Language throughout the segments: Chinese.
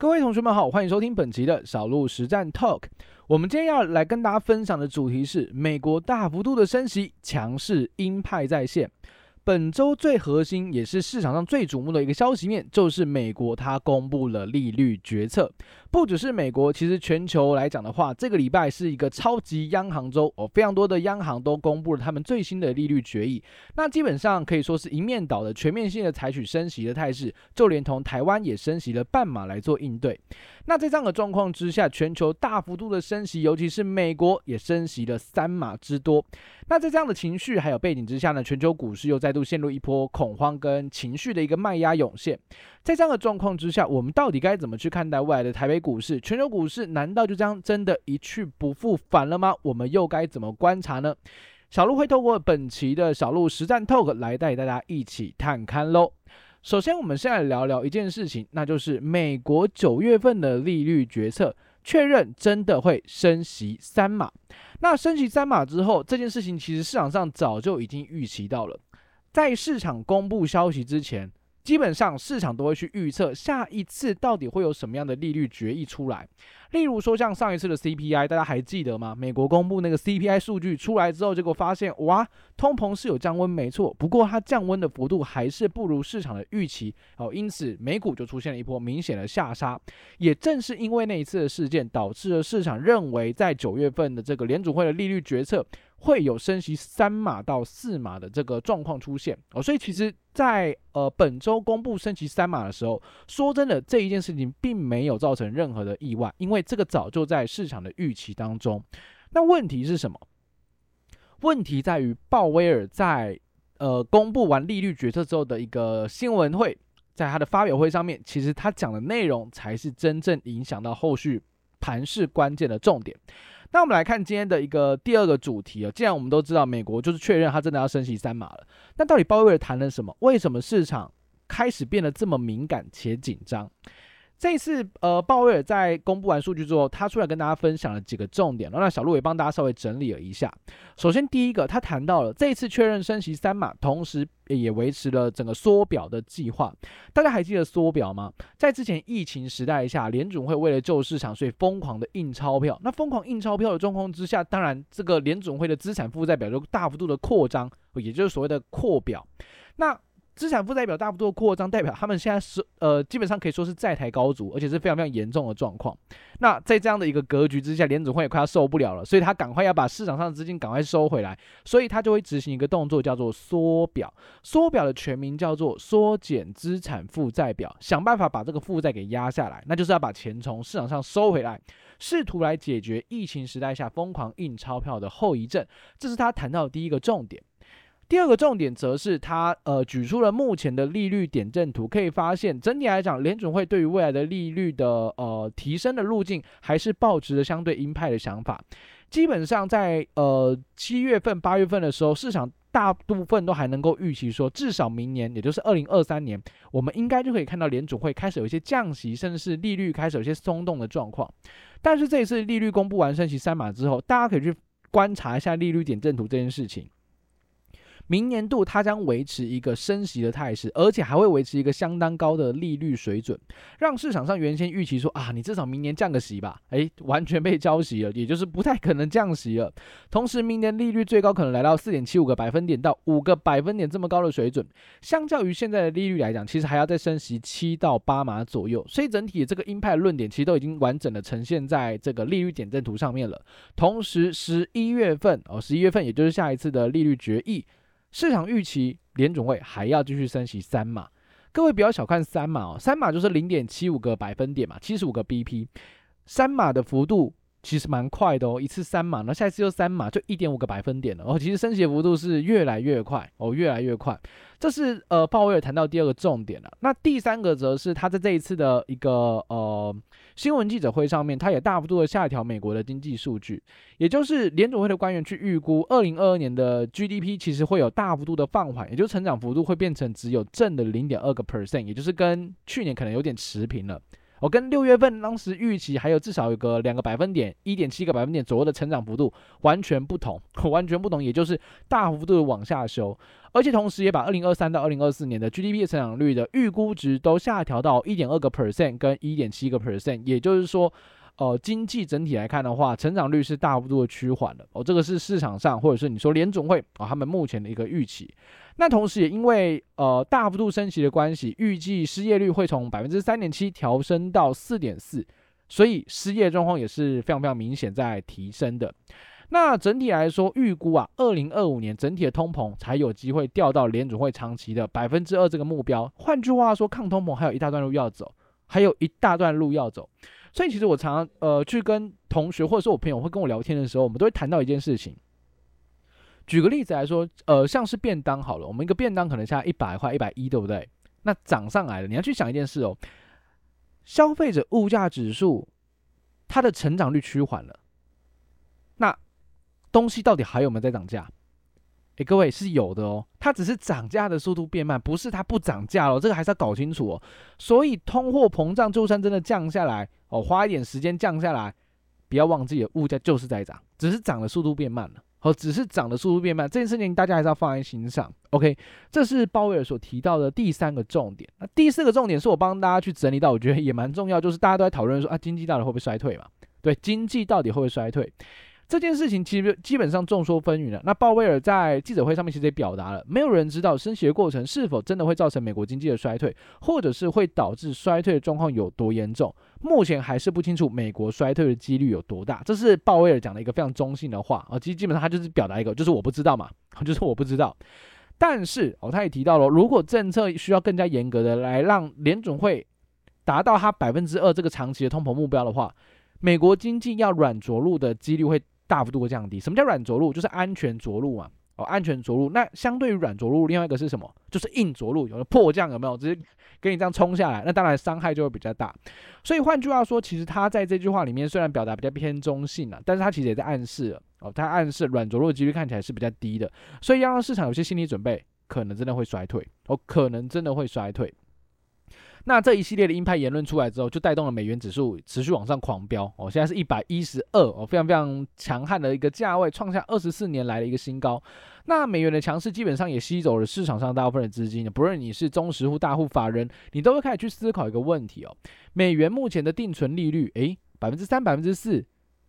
各位同学们好，欢迎收听本期的小鹿实战 Talk。我们今天要来跟大家分享的主题是美国大幅度的升息，强势鹰派在线。本周最核心也是市场上最瞩目的一个消息面，就是美国它公布了利率决策。不只是美国，其实全球来讲的话，这个礼拜是一个超级央行周哦，非常多的央行都公布了他们最新的利率决议。那基本上可以说是一面倒的全面性的采取升息的态势，就连同台湾也升息了半码来做应对。那在这样的状况之下，全球大幅度的升息，尤其是美国也升息了三码之多。那在这样的情绪还有背景之下呢，全球股市又再度陷入一波恐慌跟情绪的一个卖压涌现。在这样的状况之下，我们到底该怎么去看待未来的台北股市、全球股市？难道就这样真的一去不复返了吗？我们又该怎么观察呢？小鹿会透过本期的小鹿实战 Talk 来带大家一起探看喽。首先，我们先来聊聊一件事情，那就是美国九月份的利率决策确认真的会升息三码。那升息三码之后，这件事情其实市场上早就已经预期到了，在市场公布消息之前。基本上市场都会去预测下一次到底会有什么样的利率决议出来。例如说，像上一次的 CPI，大家还记得吗？美国公布那个 CPI 数据出来之后，结果发现哇，通膨是有降温，没错。不过它降温的幅度还是不如市场的预期哦，因此美股就出现了一波明显的下杀。也正是因为那一次的事件，导致了市场认为在九月份的这个联储会的利率决策会有升息三码到四码的这个状况出现哦。所以其实在，呃本周公布升息三码的时候，说真的，这一件事情并没有造成任何的意外，因为这个早就在市场的预期当中。那问题是什么？问题在于鲍威尔在呃公布完利率决策之后的一个新闻会，在他的发表会上面，其实他讲的内容才是真正影响到后续盘势关键的重点。那我们来看今天的一个第二个主题啊，既然我们都知道美国就是确认他真的要升级三码了，那到底鲍威尔谈了什么？为什么市场开始变得这么敏感且紧张？这次，呃，鲍威尔在公布完数据之后，他出来跟大家分享了几个重点，然后那小鹿也帮大家稍微整理了一下。首先，第一个，他谈到了这次确认升息三码，同时也维持了整个缩表的计划。大家还记得缩表吗？在之前疫情时代下，联总会为了救市场，所以疯狂的印钞票。那疯狂印钞票的状况之下，当然这个联总会的资产负债表就大幅度的扩张，也就是所谓的扩表。那资产负债表大幅度扩张，代表他们现在是呃，基本上可以说是债台高筑，而且是非常非常严重的状况。那在这样的一个格局之下，联准会也快要受不了了，所以他赶快要把市场上的资金赶快收回来，所以他就会执行一个动作，叫做缩表。缩表的全名叫做缩减资产负债表，想办法把这个负债给压下来，那就是要把钱从市场上收回来，试图来解决疫情时代下疯狂印钞票的后遗症。这是他谈到的第一个重点。第二个重点则是他呃举出了目前的利率点阵图，可以发现整体来讲，联准会对于未来的利率的呃提升的路径还是抱持着相对鹰派的想法。基本上在呃七月份、八月份的时候，市场大部分都还能够预期说，至少明年，也就是二零二三年，我们应该就可以看到联准会开始有一些降息，甚至是利率开始有些松动的状况。但是这一次利率公布完升息三码之后，大家可以去观察一下利率点阵图这件事情。明年度它将维持一个升息的态势，而且还会维持一个相当高的利率水准，让市场上原先预期说啊，你至少明年降个息吧，诶，完全被浇熄了，也就是不太可能降息了。同时，明年利率最高可能来到四点七五个百分点到五个百分点这么高的水准，相较于现在的利率来讲，其实还要再升息七到八码左右。所以整体这个鹰派论点其实都已经完整的呈现在这个利率点阵图上面了。同时，十一月份哦，十一月份也就是下一次的利率决议。市场预期联准会还要继续升息三码，各位不要小看三码哦，三码就是零点七五个百分点嘛，七十五个 BP，三码的幅度其实蛮快的哦，一次三码，那下一次又三码，就一点五个百分点了哦，其实升息的幅度是越来越快哦，越来越快。这是呃鲍威尔谈到第二个重点了，那第三个则是他在这一次的一个呃新闻记者会上面，他也大幅度的下调美国的经济数据，也就是联准会的官员去预估二零二二年的 GDP 其实会有大幅度的放缓，也就是成长幅度会变成只有正的零点二个 percent，也就是跟去年可能有点持平了。我跟六月份当时预期还有至少有个两个百分点，一点七个百分点左右的成长幅度完全不同，完全不同，也就是大幅度的往下修，而且同时也把二零二三到二零二四年的 GDP 成长率的预估值都下调到一点二个 percent 跟一点七个 percent，也就是说。呃，经济整体来看的话，成长率是大幅度的趋缓的哦。这个是市场上或者是你说联总会啊、他们目前的一个预期。那同时也因为呃大幅度升息的关系，预计失业率会从百分之三点七调升到四点四，所以失业状况也是非常非常明显在提升的。那整体来说，预估啊，二零二五年整体的通膨才有机会掉到联准会长期的百分之二这个目标。换句话说，抗通膨还有一大段路要走，还有一大段路要走。所以其实我常常呃去跟同学或者说我朋友会跟我聊天的时候，我们都会谈到一件事情。举个例子来说，呃，像是便当好了，我们一个便当可能现在一百块、一百一，对不对？那涨上来了，你要去想一件事哦，消费者物价指数它的成长率趋缓了，那东西到底还有没有在涨价？诶，各位是有的哦，它只是涨价的速度变慢，不是它不涨价了，这个还是要搞清楚哦。所以通货膨胀就算真的降下来哦，花一点时间降下来，不要忘记了，物价就是在涨，只是涨的速度变慢了。好，只是涨的速度变慢，这件事情大家还是要放在心上。OK，这是鲍威尔所提到的第三个重点。那第四个重点是我帮大家去整理到，我觉得也蛮重要，就是大家都在讨论说啊，经济到底会不会衰退嘛？对，经济到底会不会衰退？这件事情其实基本上众说纷纭了。那鲍威尔在记者会上面其实也表达了，没有人知道升息的过程是否真的会造成美国经济的衰退，或者是会导致衰退的状况有多严重。目前还是不清楚美国衰退的几率有多大。这是鲍威尔讲的一个非常中性的话啊，其实基本上他就是表达一个，就是我不知道嘛，就是我不知道。但是哦，他也提到了，如果政策需要更加严格的来让联准会达到他百分之二这个长期的通膨目标的话，美国经济要软着陆的几率会。大幅度的降低。什么叫软着陆？就是安全着陆嘛。哦，安全着陆。那相对于软着陆，另外一个是什么？就是硬着陆。有的迫降有没有？直接给你这样冲下来，那当然伤害就会比较大。所以换句话说，其实他在这句话里面虽然表达比较偏中性了，但是他其实也在暗示哦，他暗示软着陆的几率看起来是比较低的。所以要让市场有些心理准备，可能真的会衰退。哦，可能真的会衰退。那这一系列的鹰派言论出来之后，就带动了美元指数持续往上狂飙哦，现在是一百一十二哦，非常非常强悍的一个价位，创下二十四年来的一个新高。那美元的强势基本上也吸走了市场上大部分的资金，不论你是中实户、大户、法人，你都会开始去思考一个问题哦，美元目前的定存利率，诶，百分之三、百分之四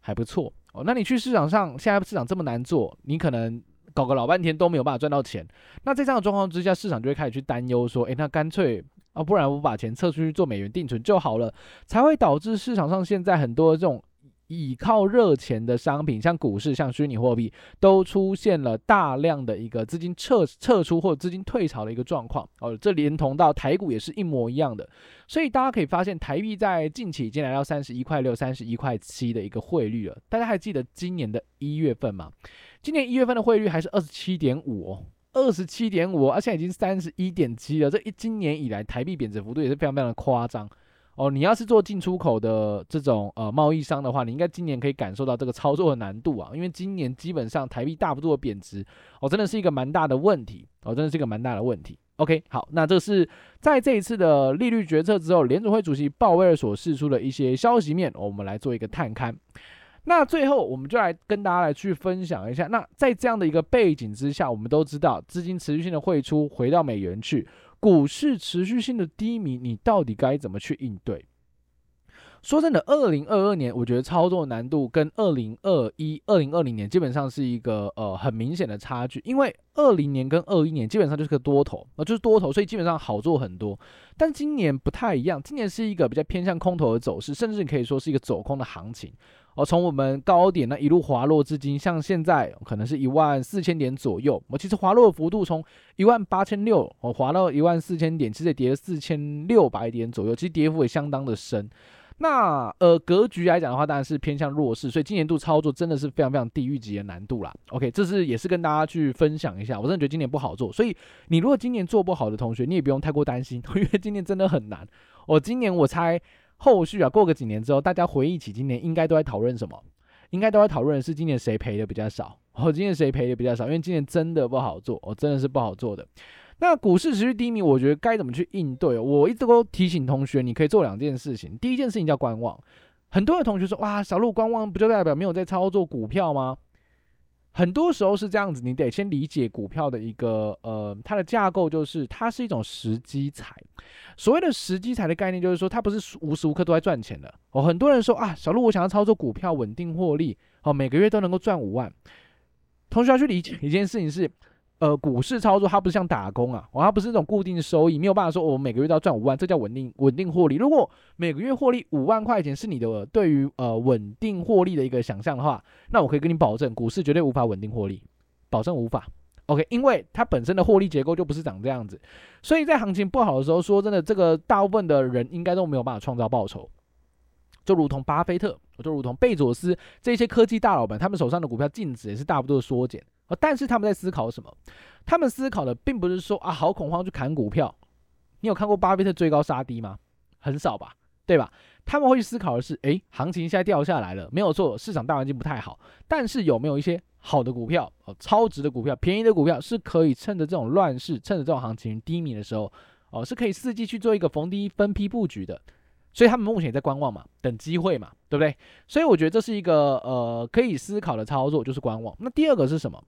还不错哦。那你去市场上，现在市场这么难做，你可能搞个老半天都没有办法赚到钱。那在这样的状况之下，市场就会开始去担忧说，诶，那干脆。啊，不然我把钱撤出去做美元定存就好了，才会导致市场上现在很多这种倚靠热钱的商品，像股市、像虚拟货币，都出现了大量的一个资金撤撤出或者资金退潮的一个状况。哦，这连同到台股也是一模一样的，所以大家可以发现，台币在近期已经来到三十一块六、三十一块七的一个汇率了。大家还记得今年的一月份吗？今年一月份的汇率还是二十七点五哦。二十七点五，而现在已经三十一点七了。这一今年以来，台币贬值幅度也是非常非常的夸张哦。你要是做进出口的这种呃贸易商的话，你应该今年可以感受到这个操作的难度啊，因为今年基本上台币大幅度的贬值哦，真的是一个蛮大的问题哦，真的是一个蛮大的问题。OK，好，那这是在这一次的利率决策之后，联准会主席鲍威尔所释出的一些消息面，我们来做一个探勘。那最后，我们就来跟大家来去分享一下。那在这样的一个背景之下，我们都知道资金持续性的汇出回到美元去，股市持续性的低迷，你到底该怎么去应对？说真的，二零二二年我觉得操作难度跟二零二一、二零二零年基本上是一个呃很明显的差距，因为二零年跟二一年基本上就是个多头，那就是多头，所以基本上好做很多。但今年不太一样，今年是一个比较偏向空头的走势，甚至可以说是一个走空的行情。哦，从我们高点呢一路滑落至今，像现在可能是一万四千点左右。我其实滑落的幅度从一万八千六，我，滑到一万四千点，其实也跌了四千六百点左右，其实跌幅也相当的深。那呃格局来讲的话，当然是偏向弱势，所以今年度操作真的是非常非常地狱级的难度啦。OK，这是也是跟大家去分享一下，我真的觉得今年不好做，所以你如果今年做不好的同学，你也不用太过担心，因为今年真的很难。我、今年我猜。后续啊，过个几年之后，大家回忆起今年，应该都在讨论什么？应该都在讨论的是今年谁赔的比较少？哦，今年谁赔的比较少？因为今年真的不好做，哦，真的是不好做的。那股市持续低迷，我觉得该怎么去应对？我一直都提醒同学，你可以做两件事情。第一件事情叫观望。很多的同学说：“哇，小鹿观望不就代表没有在操作股票吗？”很多时候是这样子，你得先理解股票的一个呃，它的架构就是它是一种时机财。所谓的时机财的概念，就是说它不是无时无刻都在赚钱的。哦，很多人说啊，小鹿我想要操作股票稳定获利，哦，每个月都能够赚五万。同学要去理解一件事情是。呃，股市操作它不是像打工啊，它不是那种固定收益，没有办法说我每个月都要赚五万，这叫稳定稳定获利。如果每个月获利五万块钱是你的对于呃稳定获利的一个想象的话，那我可以跟你保证，股市绝对无法稳定获利，保证无法。OK，因为它本身的获利结构就不是长这样子，所以在行情不好的时候，说真的，这个大部分的人应该都没有办法创造报酬。就如同巴菲特，就如同贝佐斯这些科技大佬们，他们手上的股票净值也是大幅度的缩减。啊但是他们在思考什么？他们思考的并不是说啊，好恐慌去砍股票。你有看过巴菲特追高杀低吗？很少吧，对吧？他们会去思考的是，诶，行情现在掉下来了，没有错，市场大环境不太好。但是有没有一些好的股票，哦，超值的股票，便宜的股票，是可以趁着这种乱世，趁着这种行情低迷的时候，哦，是可以伺机去做一个逢低分批布局的。所以他们目前也在观望嘛，等机会嘛，对不对？所以我觉得这是一个呃可以思考的操作，就是观望。那第二个是什么？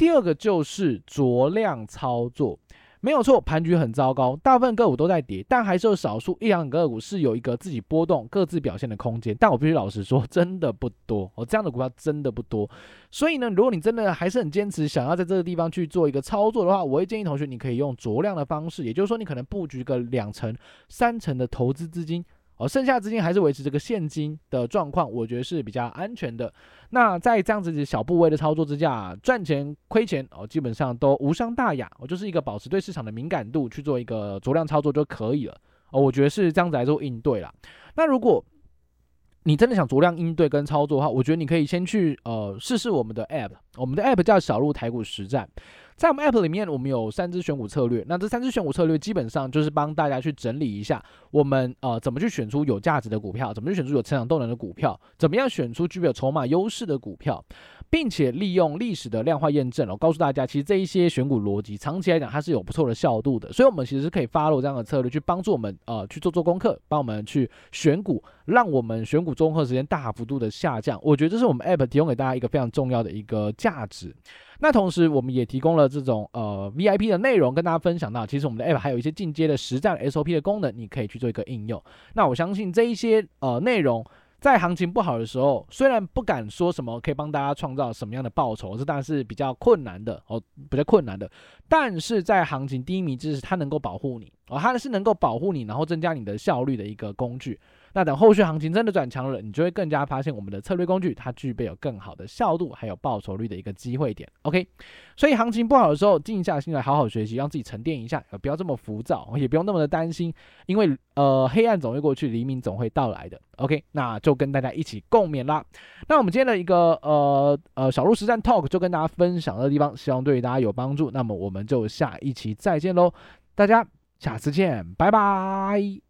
第二个就是酌量操作，没有错，盘局很糟糕，大部分个股都在跌，但还是有少数一两个股是有一个自己波动、各自表现的空间。但我必须老实说，真的不多，哦，这样的股票真的不多。所以呢，如果你真的还是很坚持想要在这个地方去做一个操作的话，我会建议同学你可以用酌量的方式，也就是说，你可能布局个两成、三成的投资资金。哦，剩下资金还是维持这个现金的状况，我觉得是比较安全的。那在这样子小部位的操作之下，赚钱亏钱哦，基本上都无伤大雅。我就是一个保持对市场的敏感度去做一个酌量操作就可以了。哦，我觉得是这样子来做应对啦。那如果你真的想酌量应对跟操作的话，我觉得你可以先去呃试试我们的 App，我们的 App 叫小鹿台股实战。在我们 App 里面，我们有三支选股策略。那这三支选股策略基本上就是帮大家去整理一下，我们呃怎么去选出有价值的股票，怎么去选出有成长动能的股票，怎么样选出具有筹码优势的股票，并且利用历史的量化验证，我告诉大家，其实这一些选股逻辑长期来讲它是有不错的效度的。所以，我们其实是可以 follow 这样的策略去帮助我们呃去做做功课，帮我们去选股，让我们选股综合时间大幅度的下降。我觉得这是我们 App 提供给大家一个非常重要的一个价值。那同时，我们也提供了这种呃 VIP 的内容跟大家分享到，其实我们的 App 还有一些进阶的实战 SOP 的功能，你可以去做一个应用。那我相信这一些呃内容，在行情不好的时候，虽然不敢说什么可以帮大家创造什么样的报酬，这当然是比较困难的哦，比较困难的。但是在行情低迷之时，它能够保护你哦，它是能够保护你，然后增加你的效率的一个工具。那等后续行情真的转强了，你就会更加发现我们的策略工具它具备有更好的效度，还有报酬率的一个机会点。OK，所以行情不好的时候，静下心来好好学习，让自己沉淀一下，不要这么浮躁，也不用那么的担心，因为呃黑暗总会过去，黎明总会到来的。OK，那就跟大家一起共勉啦。那我们今天的一个呃呃小路实战 Talk 就跟大家分享的地方，希望对大家有帮助。那么我们就下一期再见喽，大家下次见，拜拜。